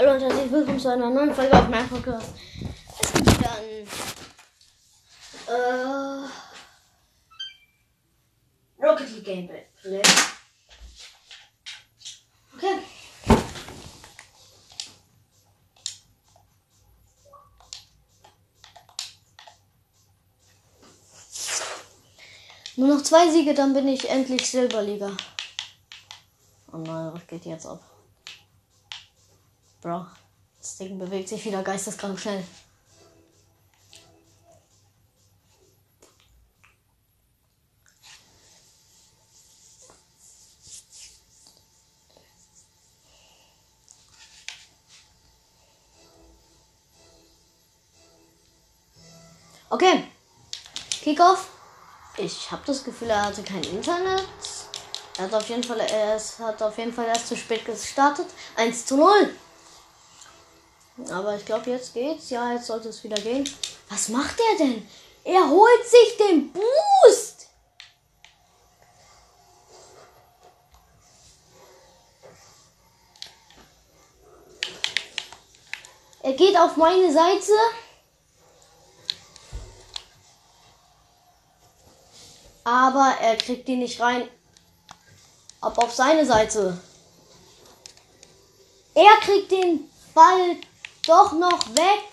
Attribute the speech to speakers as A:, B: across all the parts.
A: Hallo und herzlich willkommen zu einer neuen Folge auf meinem Podcast. Es gibt wieder ein äh, Rocket League Gameplay. Okay. Nur noch zwei Siege, dann bin ich endlich Silberliga. Oh nein, was geht jetzt ab? Bro, das Ding bewegt sich wieder geisteskrank schnell. Okay. Kickoff. Ich habe das Gefühl, er hatte kein Internet. Er hat auf jeden Fall, er hat auf jeden Fall erst zu spät gestartet. 1 zu 0. Aber ich glaube, jetzt geht's. Ja, jetzt sollte es wieder gehen. Was macht er denn? Er holt sich den Boost. Er geht auf meine Seite. Aber er kriegt ihn nicht rein. Ab auf seine Seite. Er kriegt den Ball doch noch weg.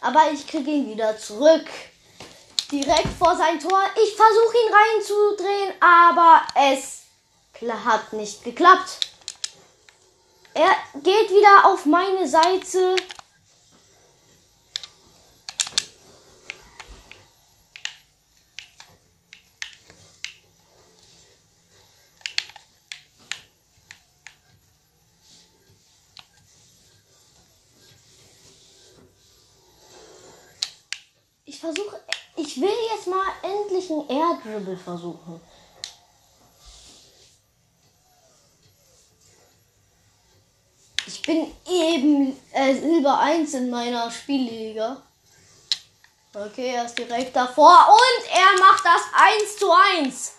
A: Aber ich kriege ihn wieder zurück. Direkt vor sein Tor. Ich versuche ihn reinzudrehen, aber es hat nicht geklappt. Er geht wieder auf meine Seite. Versuche. Ich will jetzt mal endlich einen Air Dribble versuchen. Ich bin eben äh, Silber 1 in meiner Spielliga. Okay, er ist direkt davor und er macht das 1 zu 1.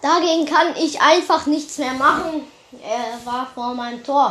A: Dagegen kann ich einfach nichts mehr machen. Er war vor meinem Tor.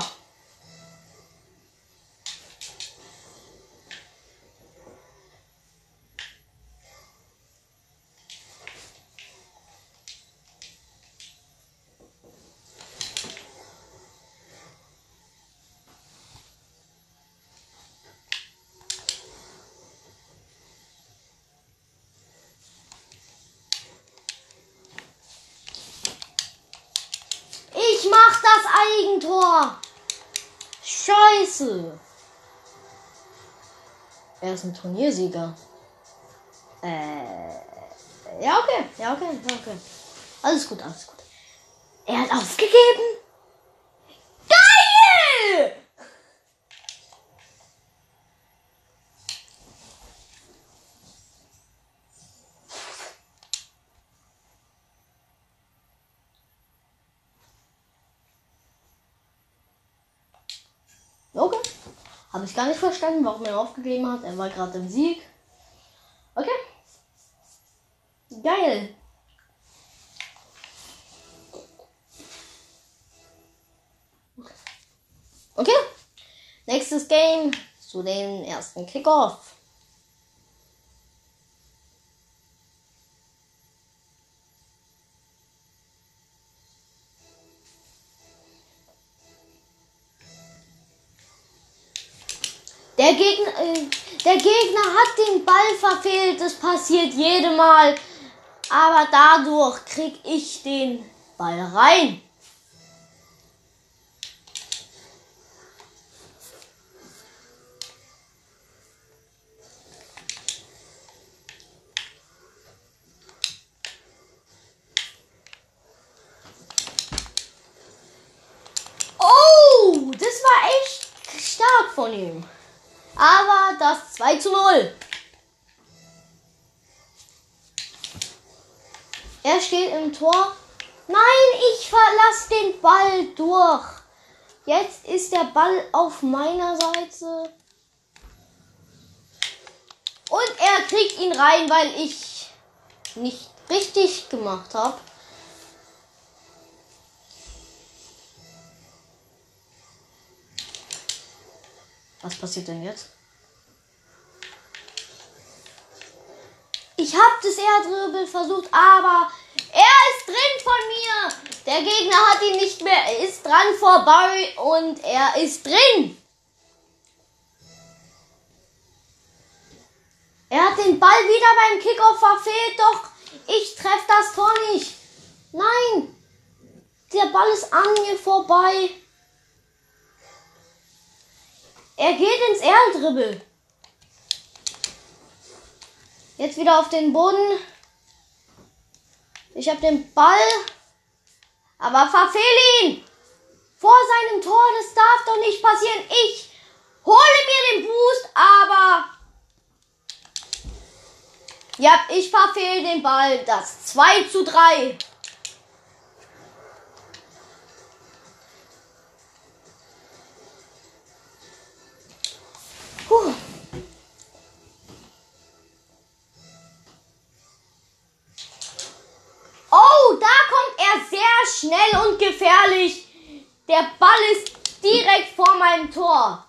A: Eigentor. Scheiße. Er ist ein Turniersieger. Äh. Ja, okay. Ja, okay. Ja, okay. Alles gut, alles gut. Er hat aufgegeben. Geil! Okay. Habe ich gar nicht verstanden, warum er aufgegeben hat. Er war gerade im Sieg. Okay. Geil. Okay. Nächstes Game zu den ersten Kickoff. Der Gegner, äh, der Gegner hat den Ball verfehlt. Das passiert jedem Mal. Aber dadurch krieg ich den Ball rein. Oh, das war echt stark von ihm. Aber das 2 zu 0. Er steht im Tor. Nein, ich verlasse den Ball durch. Jetzt ist der Ball auf meiner Seite. Und er kriegt ihn rein, weil ich nicht richtig gemacht habe. Was passiert denn jetzt? Ich habe das Erdribbel versucht, aber er ist drin von mir. Der Gegner hat ihn nicht mehr. Er ist dran vorbei und er ist drin. Er hat den Ball wieder beim Kickoff verfehlt, doch ich treffe das Tor nicht. Nein, der Ball ist an mir vorbei. Er geht ins Erdribbel. Jetzt wieder auf den Boden. Ich habe den Ball. Aber verfehle ihn. Vor seinem Tor. Das darf doch nicht passieren. Ich hole mir den Boost, aber. Ja, ich verfehle den Ball. Das 2 zu 3. Puh. Oh, da kommt er sehr schnell und gefährlich. Der Ball ist direkt vor meinem Tor.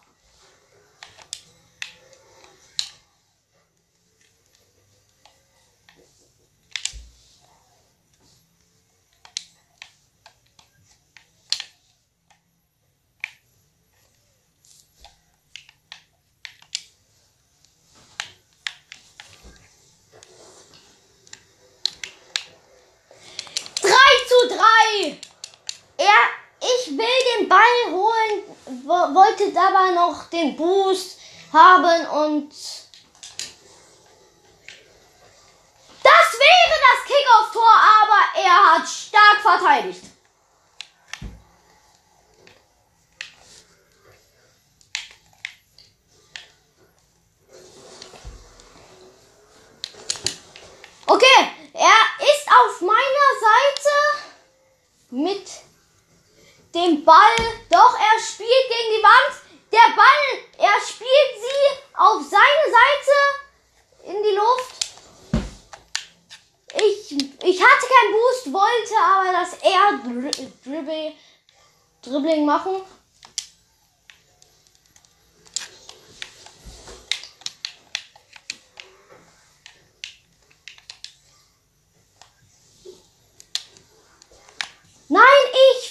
A: Noch den Boost haben und das wäre das Kickoff-Tor, aber er hat stark verteidigt. Okay, er ist auf meiner Seite mit dem Ball. Doch, er spielt gegen die Wand. Der Ball, er spielt sie auf seine Seite in die Luft. Ich, ich hatte keinen Boost, wollte aber das Air Dribble, Dribbling machen.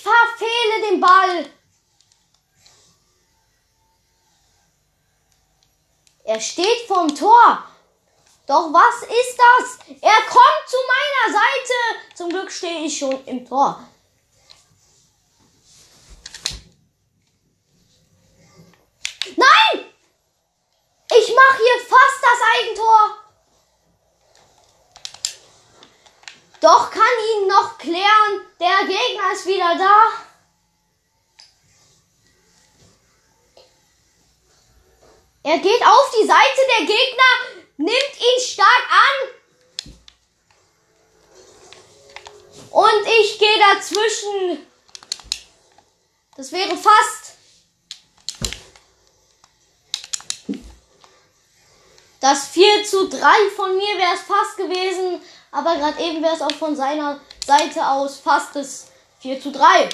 A: verfehle den Ball. Er steht vorm Tor. Doch was ist das? Er kommt zu meiner Seite. Zum Glück stehe ich schon im Tor. Nein! Ich mache hier fast das Eigentor. Doch kann ihn noch klären. Der Gegner ist wieder da. Er geht auf die Seite. Der Gegner nimmt ihn stark an. Und ich gehe dazwischen. Das wäre fast. Das 4 zu 3 von mir wäre es fast gewesen. Aber gerade eben wäre es auch von seiner Seite aus fast das 4 zu 3.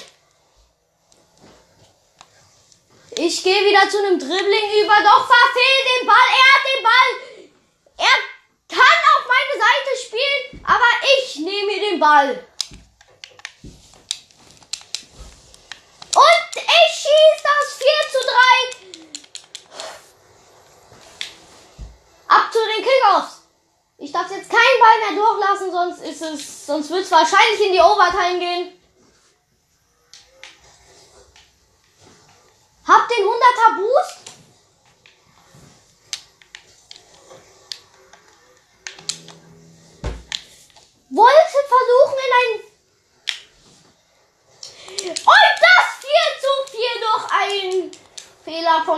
A: Ich gehe wieder zu einem Dribbling über, doch verfehl den Ball. Er hat den Ball. Er kann auf meine Seite spielen, aber ich nehme den Ball. Und ich schieße das 4 zu 3. Ab zu den Kickoffs. Ich darf jetzt keinen Ball mehr durchlassen, sonst ist es, sonst wird es wahrscheinlich in die Overtime gehen. Hab den 100er Boost.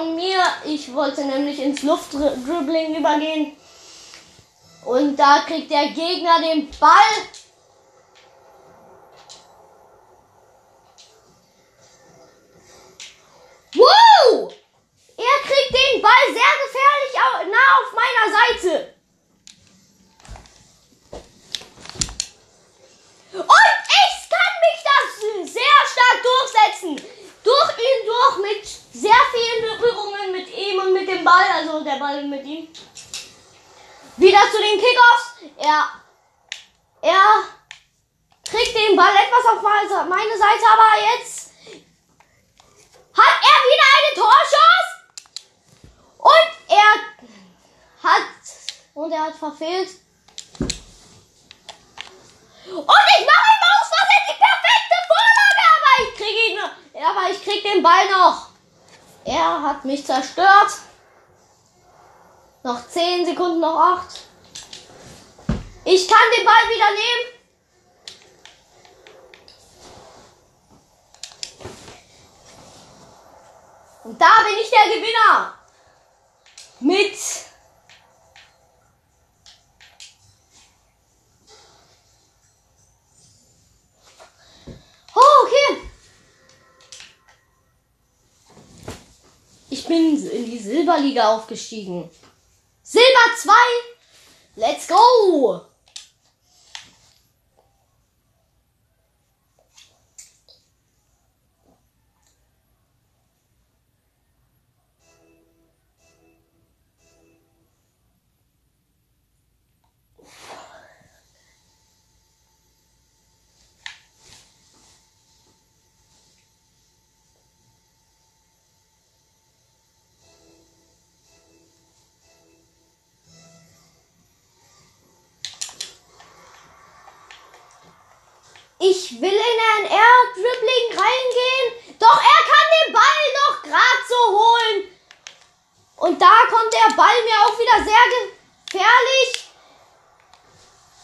A: Von mir. Ich wollte nämlich ins Luftdribbling übergehen. Und da kriegt der Gegner den Ball. Wow! Er kriegt den Ball sehr gefährlich nah auf meiner Seite. Und ich kann mich das sehr stark durchsetzen. Durch ihn durch mit sehr vielen Berührungen mit ihm und und der Ball mit ihm. Wieder zu den Kickoffs. Er, er kriegt den Ball etwas auf meine Seite, aber jetzt hat er wieder eine Torschuss. Und er hat, und er hat verfehlt. Und ich mache ihm aus Versehen die perfekte Vorlage, aber ich kriege ihn, aber ich krieg den Ball noch. Er hat mich zerstört. Noch 10 Sekunden, noch 8. Ich kann den Ball wieder nehmen. Und da bin ich der Gewinner. Mit Oh, okay. Ich bin in die Silberliga aufgestiegen. Silber 2. Let's go. Ich will in ein Air-Dribbling reingehen. Doch er kann den Ball noch gerade so holen. Und da kommt der Ball mir auch wieder sehr gefährlich.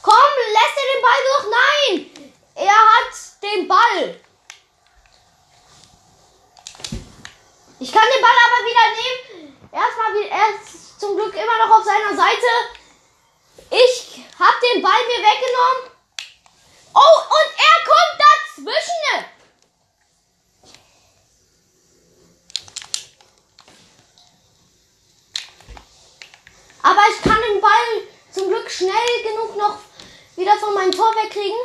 A: Komm, lässt er den Ball durch? Nein! Er hat den Ball. Ich kann den Ball aber wieder nehmen. Erstmal, er ist zum Glück immer noch auf seiner Seite. Ich habe den Ball mir weggenommen. Oh, und er kommt dazwischen. Aber ich kann den Ball zum Glück schnell genug noch wieder von meinem Tor wegkriegen.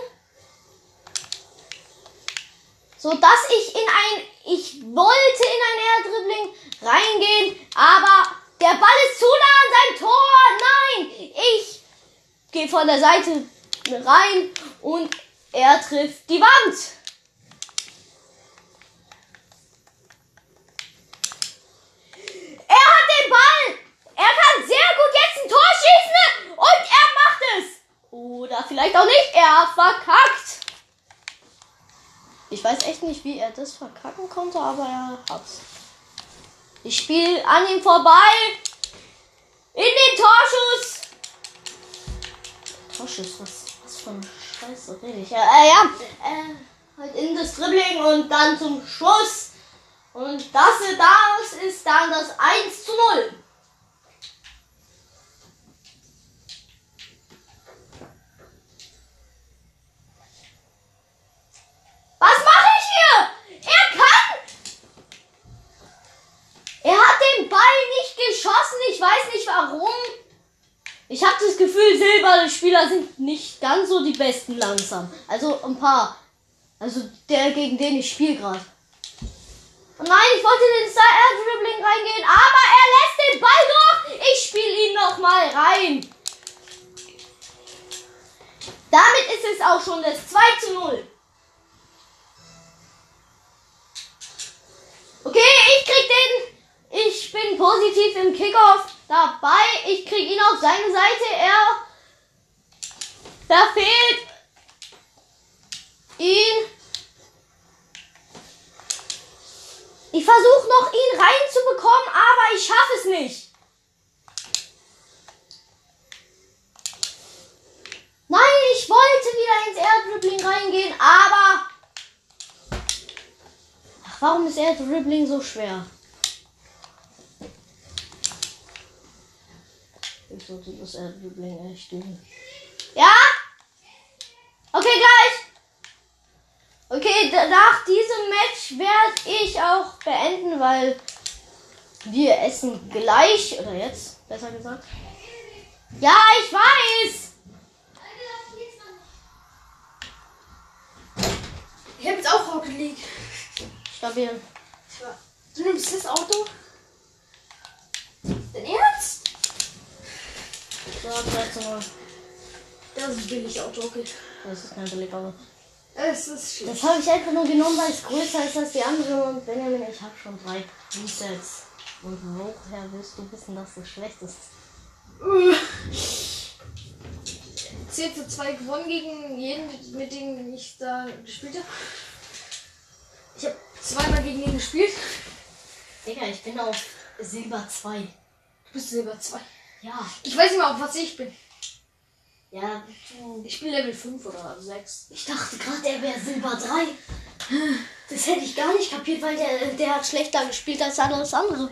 A: So dass ich in ein, ich wollte in ein Air-Dribbling reingehen, aber der Ball ist zu nah an seinem Tor. Nein, ich gehe von der Seite rein und er trifft die Wand. Er hat den Ball. Er kann sehr gut jetzt ein Tor schießen und er macht es. Oder vielleicht auch nicht. Er verkackt. Ich weiß echt nicht, wie er das verkacken konnte, aber er hat's. Ich spiele an ihm vorbei. In den Torschuss. Torschuss, was, ein Scheiße, rede ich. Ja, äh, ja. Äh, halt in das Dribbling und dann zum Schuss. Und das, das ist dann das 1 zu 0. Was mache ich hier? Er kann! Er hat den Ball nicht geschossen. Ich weiß nicht warum. Ich habe das Gefühl, Silberspieler sind nicht ganz so die besten langsam. Also ein paar. Also der, gegen den ich spiele gerade. Nein, ich wollte in den Air Dribbling reingehen, aber er lässt den Ball durch. Ich spiele ihn noch mal rein. Damit ist es auch schon das 2 zu 0. Okay, ich krieg den. Ich bin positiv im Kickoff dabei. Ich kriege ihn auf seine Seite. Er verfehlt ihn. Ich versuche noch ihn reinzubekommen, aber ich schaffe es nicht. Nein, ich wollte wieder ins Air-Dribbling reingehen, aber... Ach, warum ist Air-Dribbling so schwer? Ich sollte das Erdbebling echt üben. Ja? Okay, gleich. Okay, nach diesem Match werde ich auch beenden, weil wir essen gleich. Oder jetzt, besser gesagt. Ja, ich weiß.
B: Ich habe jetzt auch Rocket League.
A: Stabil.
B: Du nimmst das Auto? Dein Ernst?
A: 3 zu 0.
B: Das ist billig Auto, okay.
A: Das ist kein billig, aber.
B: Es ist schlecht.
A: Das habe ich einfach nur genommen, weil es größer ist als die anderen. Und Benjamin, ich habe schon drei Resets. Und woher willst du wissen, dass das schlecht ist?
B: 10 zu 2 gewonnen gegen jeden, mit, mit dem ich da gespielt habe. Ich habe zweimal gegen ihn gespielt.
A: Digga, ich bin auf Silber 2.
B: Du bist Silber 2.
A: Ja.
B: Ich weiß nicht mal, auf was ich bin.
A: Ja, du.
B: Ich bin Level 5 oder 6.
A: Ich dachte gerade, er wäre Silber 3. Das hätte ich gar nicht kapiert, weil der, der hat schlechter gespielt als alles andere.